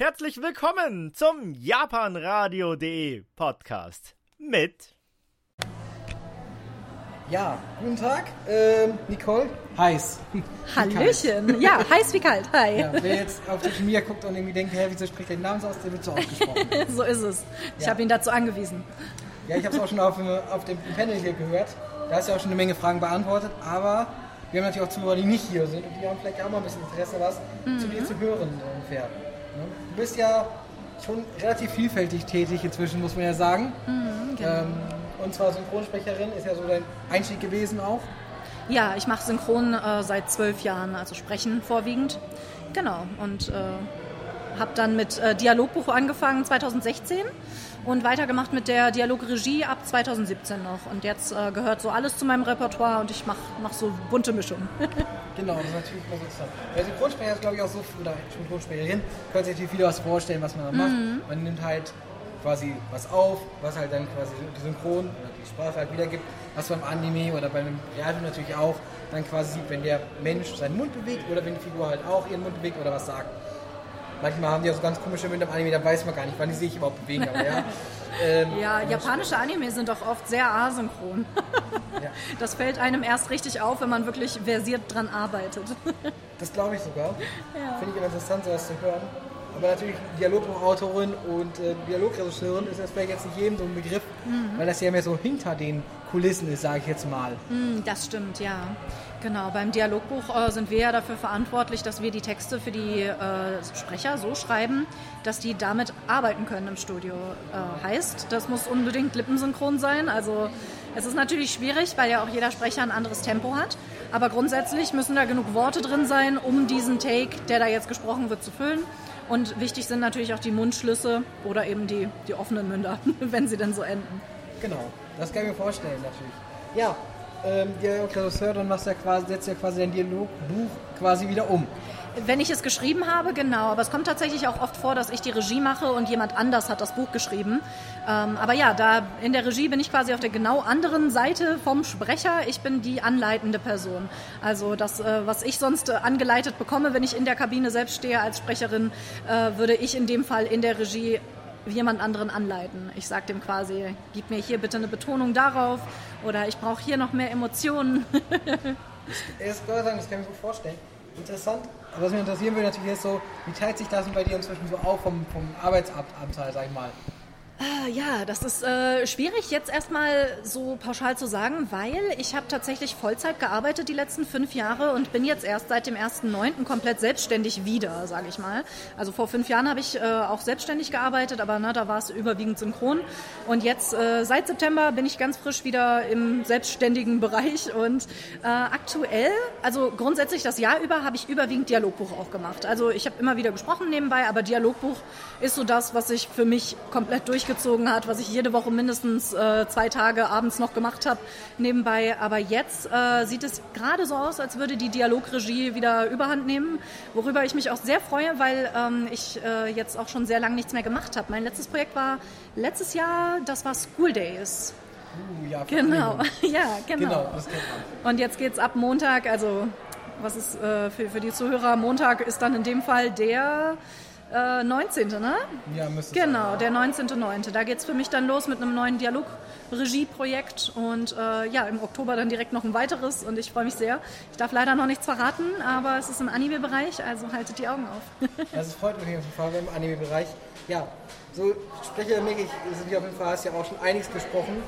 Herzlich willkommen zum japanradio.de Podcast mit Ja, guten Tag, ähm, Nicole. Heiß. Hallöchen. Ja, heiß wie kalt. Hi. Ja, wer jetzt auf Social Media guckt und irgendwie denkt, hä, wieso spricht der den Namen so aus, der wird so ausgesprochen. so ist es. Ich Ja. habe ihn dazu angewiesen. ja, ich habe es auch schon auf, dem- auf dem Panel hier gehört. Da hast du ja auch schon eine Menge Fragen beantwortet, aber wir haben natürlich auch Zuhörer, die nicht hier sind und die haben vielleicht auch mal ein bisschen Interesse, was zu dir zu hören ungefähr. Du bist ja schon relativ vielfältig tätig inzwischen, muss man ja sagen. ähm, und zwar Synchronsprecherin ist ja so dein Einstieg gewesen auch. Ja, ich mache Synchron äh, seit zwölf Jahren, also Sprechen vorwiegend. Genau. Und äh, habe dann mit äh, Dialogbuch angefangen 2016 und weitergemacht mit der Dialogregie ab 2017 noch. Und jetzt äh, gehört so alles zu meinem Repertoire und ich mache mach so bunte Mischung. Genau, das ist natürlich immer so interessant. Bei Synchronsprecher ist glaube ich auch so, oder Synchronsprecherin, können sich natürlich viele was vorstellen, was man da macht. Man nimmt halt quasi was auf, was halt dann quasi die Synchron oder die Sprache halt wiedergibt, was beim Anime oder bei einem Realfilm natürlich auch dann quasi sieht, wenn der Mensch seinen Mund bewegt oder wenn die Figur halt auch ihren Mund bewegt oder was sagt. Manchmal haben die auch so ganz komische Münder im Anime, da weiß man gar nicht, wann die sich überhaupt bewegen. Aber ja, ähm, Ja, japanische Anime sind doch oft sehr asynchron. Ja. Das fällt einem erst richtig auf, wenn man wirklich versiert dran arbeitet. Das glaube ich sogar. Finde ich immer interessant, sowas zu hören. Aber natürlich Dialogbuchautorin und äh, Dialogregisseurin ist das vielleicht jetzt nicht jedem so ein Begriff, weil das ja mehr so hinter den Kulissen ist, sage ich jetzt mal. Hm, Das stimmt, ja. Genau, beim Dialogbuch äh, sind wir ja dafür verantwortlich, dass wir die Texte für die äh, Sprecher so schreiben, dass die damit arbeiten können im Studio. Äh, heißt, das muss unbedingt lippensynchron sein. Also es ist natürlich schwierig, weil ja auch jeder Sprecher ein anderes Tempo hat. Aber grundsätzlich müssen da genug Worte drin sein, um diesen Take, der da jetzt gesprochen wird, zu füllen. Und wichtig sind natürlich auch die Mundschlüsse oder eben die, die offenen Münder, wenn sie denn so enden. Genau, das kann ich mir vorstellen natürlich. Ja, ähm, Dialogregisseur, dann machst du ja quasi, setzt ja quasi dein Dialogbuch quasi wieder um. Wenn ich es geschrieben habe, genau. Aber es kommt tatsächlich auch oft vor, dass ich die Regie mache und jemand anders hat das Buch geschrieben. Ähm, aber ja, da in der Regie bin ich quasi auf der genau anderen Seite vom Sprecher. Ich bin die anleitende Person. Also das, äh, was ich sonst äh, angeleitet bekomme, wenn ich in der Kabine selbst stehe als Sprecherin, äh, würde ich in dem Fall in der Regie jemand anderen anleiten. Ich sage dem quasi, gib mir hier bitte eine Betonung darauf oder ich brauche hier noch mehr Emotionen. Das, sagen, das kann ich mir vorstellen. Interessant. Aber was mich interessieren würde natürlich ist so, wie teilt sich das bei dir inzwischen so auf vom, vom Arbeitsanteil, sag ich mal? Ah, Ja, das ist äh, schwierig jetzt erstmal so pauschal zu sagen, weil ich habe tatsächlich Vollzeit gearbeitet die letzten fünf Jahre und bin jetzt erst seit dem 1.9. komplett selbstständig wieder, sage ich mal. Also vor fünf Jahren habe ich äh, auch selbstständig gearbeitet, aber ne, da war es überwiegend synchron. Und jetzt äh, seit September bin ich ganz frisch wieder im selbstständigen Bereich und äh, aktuell, also grundsätzlich das Jahr über, habe ich überwiegend Dialogbuch auch gemacht. Also ich habe immer wieder gesprochen nebenbei, aber Dialogbuch ist so das, was sich für mich komplett durchgezogen hat, was ich jede Woche mindestens äh, zwei Tage abends noch gemacht habe nebenbei. Aber jetzt äh, sieht es gerade so aus, als würde die Dialogregie wieder Überhand nehmen, worüber ich mich auch sehr freue, weil ähm, ich äh, jetzt auch schon sehr lange nichts mehr gemacht habe. Mein letztes Projekt war letztes Jahr, das war School Days. Uh, ja, Genau, ja, genau. Genau, das kennt man. Und jetzt geht's ab Montag, also was ist äh, für, für die Zuhörer, Montag ist dann in dem Fall der äh, 19., ne? Ja, müsste es Genau, sein, der 19.9. Da geht's für mich dann los mit einem neuen Dialogregieprojekt und äh, ja, im Oktober dann direkt noch ein weiteres und ich freue mich sehr. Ich darf leider noch nichts verraten, aber es ist im Anime-Bereich, also haltet die Augen auf. Das freut mich auf jeden Fall im Anime-Bereich. Ja, so Sprecher merke ich, sind hier auf jeden Fall, hast ja auch schon einiges gesprochen.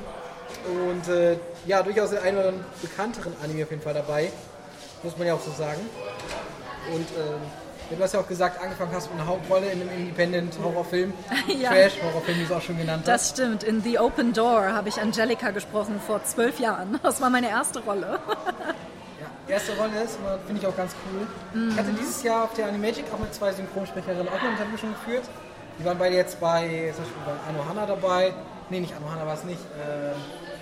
Und äh, ja, durchaus den einen oder anderen bekannteren Anime auf jeden Fall dabei. Muss man ja auch so sagen. Und ähm, du hast ja auch gesagt, angefangen hast mit einer Hauptrolle in einem Independent-Horrorfilm. Ja. Trash-Horrorfilm, wie du es auch schon genannt hast. Das stimmt, in The Open Door habe ich Angelika gesprochen vor zwölf Jahren. Das war meine erste Rolle. Ja, erste Rolle ist, finde ich auch ganz cool. Ich hatte dieses Jahr auf der Animagic auch mit zwei Synchronsprecherinnen auch ein Interview schon geführt. Die waren beide jetzt bei, zum Beispiel bei Anno Hanna dabei. Nee, nicht Anno Hanna war es nicht. Äh,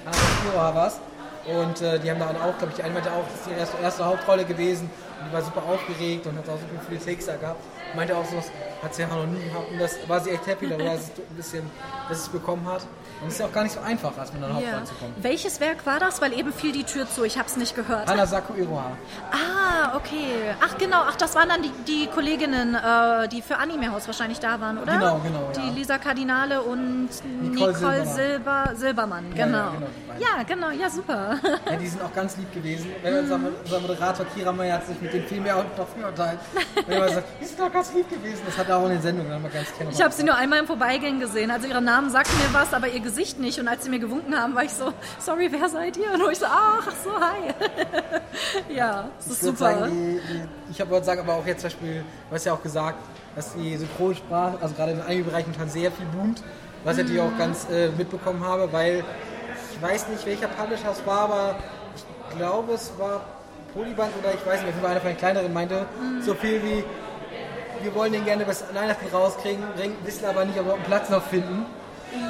Anna Shiro war es. Und äh, die haben da auch, glaube ich, die eine meinte auch, das ist ihre erste, erste Hauptrolle gewesen. Die war super aufgeregt und hat auch super viele Takes da gehabt. Meinte auch, sowas hat sie ja noch nie gehabt und das war sie echt happy darüber, dass ein bisschen, dass es bekommen hat. Und es ist ja auch gar nicht so einfach, als man dann Hauptrolle Ja. zu kommen. Welches Werk war das? Weil eben fiel die Tür zu. Ich habe es nicht gehört. Hanasaku Iroha. Ah, okay. Ach genau, ach das waren dann die, die Kolleginnen, äh, die für Anime Haus wahrscheinlich da waren, oder? Genau, genau, Die ja. Lisa Kardinale und Nicole Nicole, Silbermann. Silber, Silbermann, genau. ja, genau, beiden. Ja, genau, ja super. Ja, die sind auch ganz lieb gewesen. Unser, unser Moderator Kira Meyer hat sich mit dem viel mehr und noch. Wenn er immer sagt, die sind doch ganz lieb gewesen. Das hat er auch in den Sendungen mal ganz gerne Ich habe sie nur einmal im Vorbeigehen gesehen. Also ihre Namen sagten mir was, aber ihr Gesicht nicht. Und als sie mir gewunken haben, war ich so, sorry, wer seid ihr? Und ich so, ach, ach so, hi. ja, das ist Ich würde super. sagen, die, die, ich habe sagen, aber auch jetzt zum Beispiel, du hast ja auch gesagt, dass die Synchronsprache, also gerade in einigen Bereichen schon sehr viel boomt, was ich natürlich auch ganz äh, mitbekommen habe, weil ich weiß nicht, welcher Publisher es war, aber ich glaube, es war Polyband oder ich weiß nicht, auf einer von den kleineren meinte, so viel wie, wir wollen den gerne bis Weihnachten rauskriegen, wissen aber nicht, ob wir einen Platz noch finden.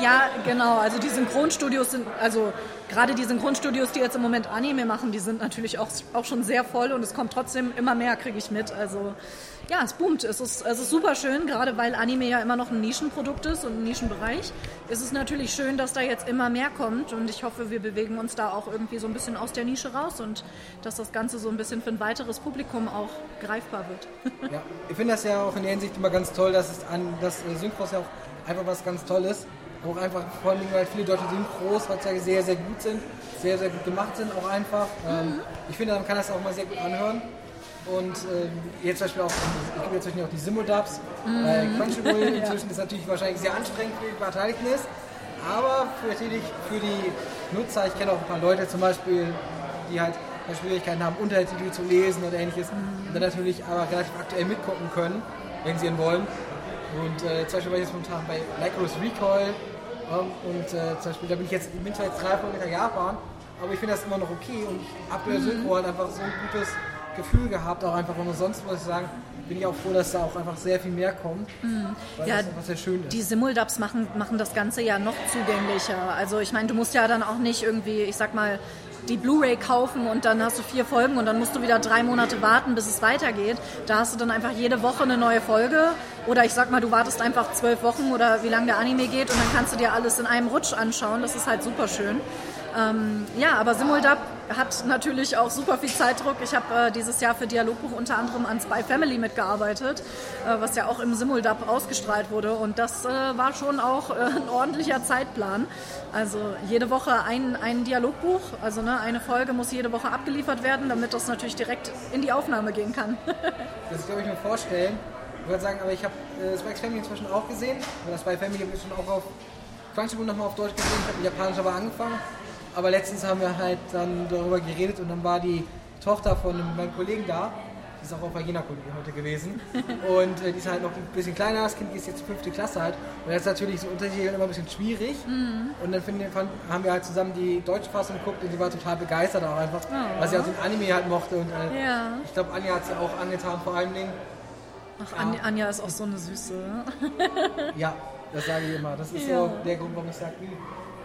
Ja, genau. Also die Synchronstudios sind, also gerade die Synchronstudios, die jetzt im Moment Anime machen, die sind natürlich auch, auch schon sehr voll und es kommt trotzdem immer mehr, kriege ich mit. Also ja, es boomt. Es ist, es ist super schön, gerade weil Anime ja immer noch ein Nischenprodukt ist und ein Nischenbereich. Ist es natürlich schön, dass da jetzt immer mehr kommt und ich hoffe, wir bewegen uns da auch irgendwie so ein bisschen aus der Nische raus und dass das Ganze so ein bisschen für ein weiteres Publikum auch greifbar wird. Ja, ich finde das ja auch in der Hinsicht immer ganz toll, dass es an dass äh, Synchros ja auch einfach was ganz Tolles. Auch einfach vor allem, weil viele deutsche Synchros heutzutage sehr, sehr gut sind, sehr, sehr gut gemacht sind, auch einfach. Ähm, ich finde, man kann das auch mal sehr gut anhören. Und ähm, jetzt zum Beispiel auch, es gibt jetzt auch die Simodubs bei Crunchyroll. Inzwischen ist natürlich wahrscheinlich sehr anstrengend für die Beteiligten ist. Aber für, natürlich für die Nutzer, ich kenne auch ein paar Leute zum Beispiel, die halt Schwierigkeiten haben, Untertitel zu lesen und ähnliches, und dann natürlich aber relativ aktuell mitgucken können, wenn sie ihn wollen. Und äh, zum Beispiel war ich jetzt momentan bei Lycos Recoil ähm, und äh, zum Beispiel, da bin ich jetzt, bin zwar jetzt drei Folgen nach Japan, aber ich finde das immer noch okay und aktuell Synchro hat einfach so ein gutes Gefühl gehabt, auch einfach, und sonst muss ich sagen, bin ich auch froh, dass da auch einfach sehr viel mehr kommt, weil Ja, das einfach sehr schön ist. Die Simuldubs machen, machen das Ganze ja noch zugänglicher. Also ich meine, du musst ja dann auch nicht irgendwie, ich sag mal, die Blu-ray kaufen und dann hast du vier Folgen und dann musst du wieder drei Monate warten, bis es weitergeht. Da hast du dann einfach jede Woche eine neue Folge. Oder ich sag mal, du wartest einfach zwölf Wochen oder wie lange der Anime geht und dann kannst du dir alles in einem Rutsch anschauen. Das ist halt super schön. Ähm, ja, aber Simuldub hat natürlich auch super viel Zeitdruck. Ich habe äh, dieses Jahr für Dialogbuch unter anderem an Spy Family mitgearbeitet, äh, was ja auch im Simuldub ausgestrahlt wurde. Und das äh, war schon auch äh, ein ordentlicher Zeitplan. Also jede Woche ein, ein Dialogbuch, also ne, eine Folge muss jede Woche abgeliefert werden, damit das natürlich direkt in die Aufnahme gehen kann. Das kann ich mir vorstellen. Ich würde sagen, aber ich habe äh, Spikes Family inzwischen auch gesehen. Und das Spy Family schon auch auf Crunchyroll nochmal auf Deutsch gesehen. Ich habe Japanisch aber angefangen. Aber letztens haben wir halt dann darüber geredet und dann war die Tochter von einem- meinem Kollegen da. Die ist auch auf Jena-Kollege heute gewesen. Und äh, die ist halt noch ein bisschen kleiner. Das Kind ist jetzt fünfte Klasse halt. Und das ist natürlich so Untertitel immer ein bisschen schwierig. Und dann finden, fand, haben wir halt zusammen die deutsche Fassung geguckt und sie war total begeistert auch einfach, weil sie auch den Anime halt mochte. Und äh, Ja. ich glaube, Anja hat sie auch angetan, vor allen Dingen. Ach, Anja, Anja ist auch so eine Süße. Ja, das sage ich immer. Das ist Ja. so der Grund, warum ich sage,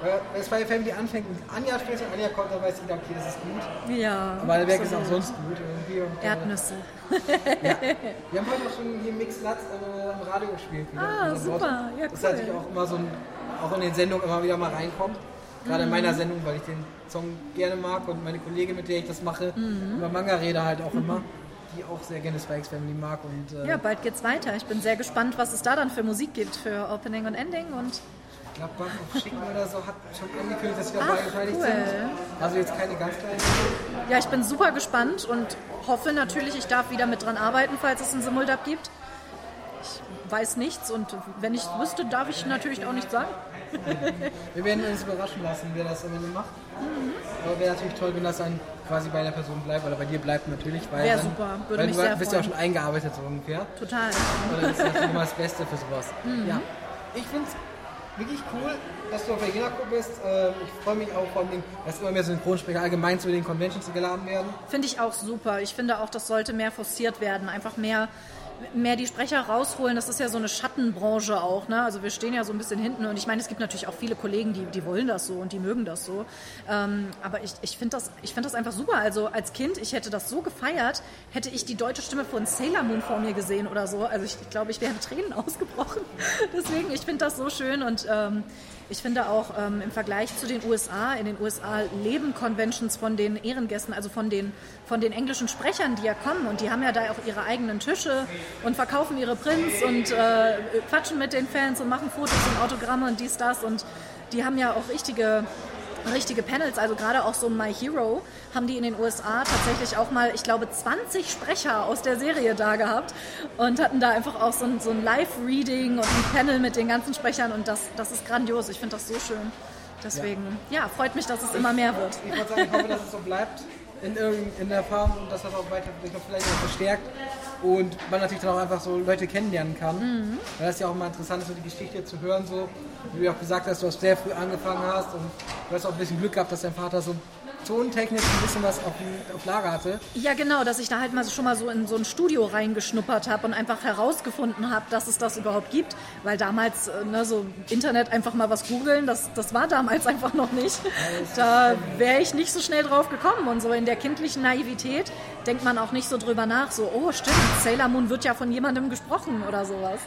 weil es bei Family anfängt und Anja spricht und Anja kommt, dann weiß jeder, okay, das ist gut. Ja. Aber der Werk ist auch sonst gut irgendwie. Und, äh, Erdnüsse. Ja. Wir haben heute auch schon hier Mix Latz äh, am Radio gespielt. Wieder, Ah, unser super. Wort. Ja, Das cool. natürlich auch immer so ein, auch in den Sendungen immer wieder mal reinkommt. Gerade in meiner Mhm. Sendung, weil ich den Song gerne mag und meine Kollegin, mit der ich das mache, Mhm. über Manga rede halt auch immer, die auch sehr gerne Spikes Family mag. Und, äh, Ja, bald geht's weiter. Ich bin sehr gespannt, was es da dann für Musik gibt für Opening und Ending und Ich glaube, Bank of Schicken oder so hat schon angekündigt, dass wir dabei beteiligt cool. sind. Also jetzt keine ganz kleinen. Ja, ich bin super gespannt und hoffe natürlich, ich darf wieder mit dran arbeiten, falls es einen Simuldub gibt. Ich weiß nichts und wenn ich wüsste, darf ich natürlich auch nichts sagen. Wir werden uns überraschen lassen, wer das am Ende macht. Aber wäre natürlich toll, wenn das dann quasi bei der Person bleibt oder bei dir bleibt natürlich. Weil Wär dann, super, würde weil mich du sehr bist ja auch freuen. schon eingearbeitet so ungefähr. Total. Und das ist natürlich immer das Beste für sowas. Mhm. Ja. Ich finde es wirklich cool, dass du auf der Jena-Co bist. Ähm, Ich freue mich auch vor allem, dass immer mehr Synchronsprecher allgemein zu den Conventions geladen werden. Finde ich auch super. Ich finde auch, das sollte mehr forciert werden. Einfach mehr mehr die Sprecher rausholen. Das ist ja so eine Schattenbranche auch. Ne? Also wir stehen ja so ein bisschen hinten und ich meine, es gibt natürlich auch viele Kollegen, die, die wollen das so und die mögen das so. Ähm, aber ich, ich finde das, ich find das einfach super. Also als Kind, ich hätte das so gefeiert, hätte ich die deutsche Stimme von Sailor Moon vor mir gesehen oder so. Also ich, ich glaube, ich wäre Tränen ausgebrochen. Deswegen, ich finde das so schön und ähm, ich finde auch ähm, im Vergleich zu den USA, in den USA leben Conventions von den Ehrengästen, also von den, von den englischen Sprechern, die ja kommen. Und die haben ja da auch ihre eigenen Tische und verkaufen ihre Prints und äh, quatschen mit den Fans und machen Fotos und Autogramme und dies, das. Und die haben ja auch richtige richtige Panels, also gerade auch so My Hero, haben die in den USA tatsächlich auch mal, ich glaube, 20 Sprecher aus der Serie da gehabt und hatten da einfach auch so ein, so ein Live-Reading und ein Panel mit den ganzen Sprechern und das, das ist grandios. Ich finde das so schön. Deswegen, ja. ja, freut mich, dass es immer mehr wird. Ich, ich würde sagen, ich hoffe, dass es so bleibt in, in der Form und dass das auch weiter vielleicht noch verstärkt und man natürlich dann auch einfach so Leute kennenlernen kann. Mhm. Weil das ja auch mal interessant ist, so die Geschichte zu hören, so wie du auch gesagt hast, du hast sehr früh angefangen hast und du hast auch ein bisschen Glück gehabt, dass dein Vater so tontechnisch ein bisschen was auf, auf, Lager hatte. Ja, genau, dass ich da halt mal schon mal so in so ein Studio reingeschnuppert habe und einfach herausgefunden habe, dass es das überhaupt gibt. Weil damals, äh, ne, so Internet einfach mal was googeln, das, das war damals einfach noch nicht. Da wäre ich nicht so schnell drauf gekommen. Und so in der kindlichen Naivität denkt man auch nicht so drüber nach, so, oh stimmt, Sailor Moon wird ja von jemandem gesprochen oder sowas.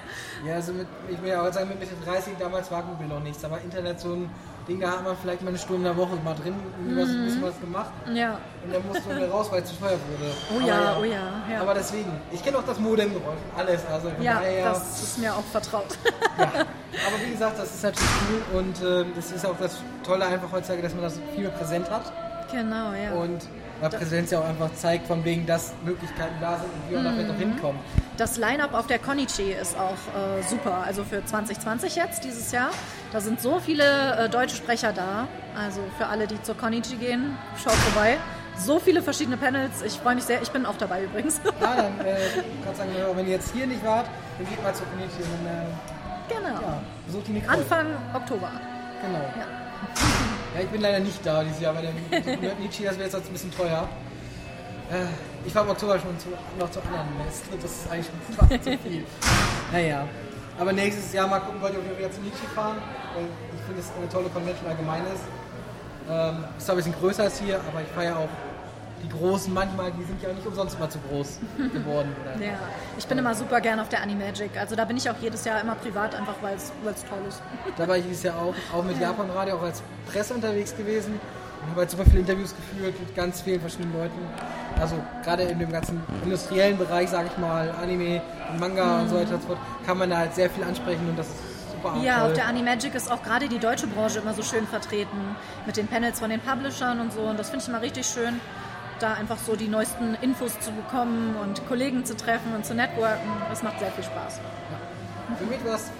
Ja, also mit, ich will ja auch sagen, mit Mitte 30 damals war Google noch nichts, aber Internet so ein Ding, da hat man vielleicht mal eine Stunde in der Woche mal drin, mhm. was, ein bisschen was gemacht. Ja. Und dann musste man wieder raus, weil es zu teuer wurde. Oh aber, ja, oh ja, ja. Aber deswegen, ich kenne auch das Modemgeräusch alles. Also ja, daher, das ist mir auch vertraut. ja. Aber wie gesagt, das ist natürlich cool und äh, das ist auch das Tolle einfach heutzutage, dass man das viel mehr präsent hat. Genau, ja. Und weil Präsenz ja auch einfach zeigt, von wegen, dass Möglichkeiten da sind und wie man mhm. da noch hinkommt. Das Line-Up auf der Konichi ist auch äh, super. Also für 2020 jetzt, dieses Jahr. Da sind so viele äh, deutsche Sprecher da. Also für alle, die zur Konichi gehen, schaut vorbei. So viele verschiedene Panels. Ich freue mich sehr. Ich bin auch dabei übrigens. Ja, dann äh, kannst sagen, wenn ihr jetzt hier nicht wart, dann geht mal zur Konichi. Und, äh, genau. Ja, besucht die Nicole. Anfang Oktober. Genau. Ja. ja. ich bin leider nicht da dieses Jahr, weil der Nietzsche, das wäre jetzt ein bisschen teuer. Äh, ich war im Oktober schon zu, noch zu anderen Messen. Das ist eigentlich schon fast zu viel. Naja. Aber nächstes Jahr mal gucken, wollte ich wieder zu Nietzsche fahren. Ich finde, es eine tolle Convention allgemein ist. Ähm, ist zwar ein bisschen größer als hier, aber ich feiere auch die Großen manchmal, die sind ja nicht umsonst mal zu groß geworden. Ja, ich bin immer super gern auf der Animagic. Also da bin ich auch jedes Jahr immer privat, einfach weil es toll ist. Da war ich dieses Jahr auch, auch mit ja. Japan Radio, auch als Presse unterwegs gewesen und habe halt super viele Interviews geführt mit ganz vielen verschiedenen Leuten. Also gerade in dem ganzen industriellen Bereich, sage ich mal, Anime, Manga mhm. und so weiter und so fort, kann man da halt sehr viel ansprechen und das ist super Ja, toll. auf der Animagic ist auch gerade die deutsche Branche immer so schön vertreten mit den Panels von den Publishern und so und das finde ich immer richtig schön da einfach so die neuesten Infos zu bekommen und Kollegen zu treffen und zu networken. Das macht sehr viel Spaß. Ja. Für mich war es,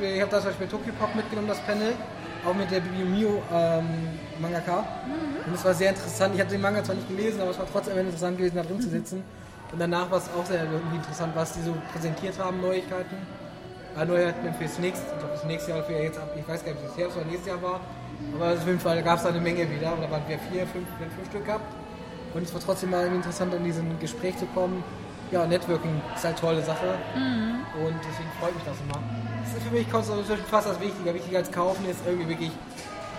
ich habe das zum Beispiel Tokyo Pop mitgenommen, das Panel, auch mit der Bibi Mio ähm, Mangaka. Mhm. Und es war sehr interessant. Ich habe den Manga zwar nicht gelesen, aber es war trotzdem interessant gewesen, da drin zu sitzen. Und danach war es auch sehr interessant, was die so präsentiert haben, Neuigkeiten. Ja, Neuigkeiten fürs nächste, ich glaube, das nächste Jahr, für jetzt ab, ich weiß gar nicht, ob es Herbst oder nächstes Jahr war. Aber auf jeden Fall gab es da eine Menge wieder. Und da waren wir vier, fünf, fünf Stück gehabt. Und es war trotzdem mal interessant, in diesem Gespräch zu kommen. Ja, Networking ist halt eine tolle Sache. Mhm. Und deswegen freut mich das immer. Das für mich so fast das Wichtige. Wichtiger als kaufen ist irgendwie wirklich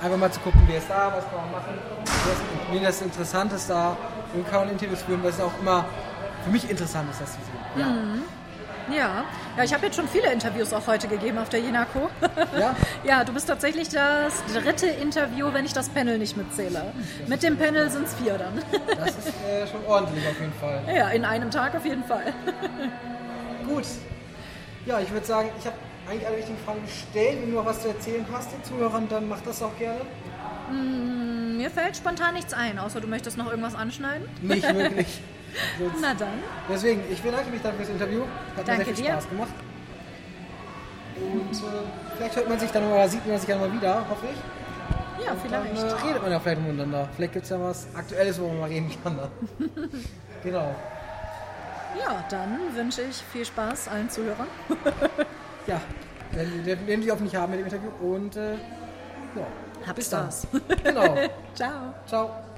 einfach mal zu gucken, wer ist da, was kann man machen. Wenn das Interessante ist da und kann man Interviews führen, weil es auch immer für mich interessant ist, das zu sehen. Ja. Mhm. Ja, ja ich habe jetzt schon viele Interviews auch heute gegeben auf der Jenako. Ja? ja, du bist tatsächlich das dritte Interview, wenn ich das Panel nicht mitzähle. Mit dem Panel sind es vier dann. Das ist äh, schon ordentlich auf jeden Fall. Ja, in einem Tag auf jeden Fall. Gut. Ja, ich würde sagen, ich habe eigentlich alle wichtigen Fragen gestellt. Wenn du noch was zu erzählen hast den Zuhörern, dann mach das auch gerne. Mm, mir fällt spontan nichts ein, außer du möchtest noch irgendwas anschneiden. Nicht wirklich. Na dann. Deswegen, ich bedanke mich dann fürs Interview. Hat Danke mir sehr viel dir. Spaß gemacht. Und äh, vielleicht hört man sich dann oder sieht man sich dann mal wieder, hoffe ich. Ja, vielleicht. Dann äh, redet man ja vielleicht miteinander. Vielleicht gibt es ja was Aktuelles, wo man mal reden kann. genau. Ja, dann wünsche ich viel Spaß allen Zuhörern. ja, wenn Sie auf mich haben mit dem Interview und äh, ja. Hab Bis Spaß. Dann. Genau. Ciao. Ciao.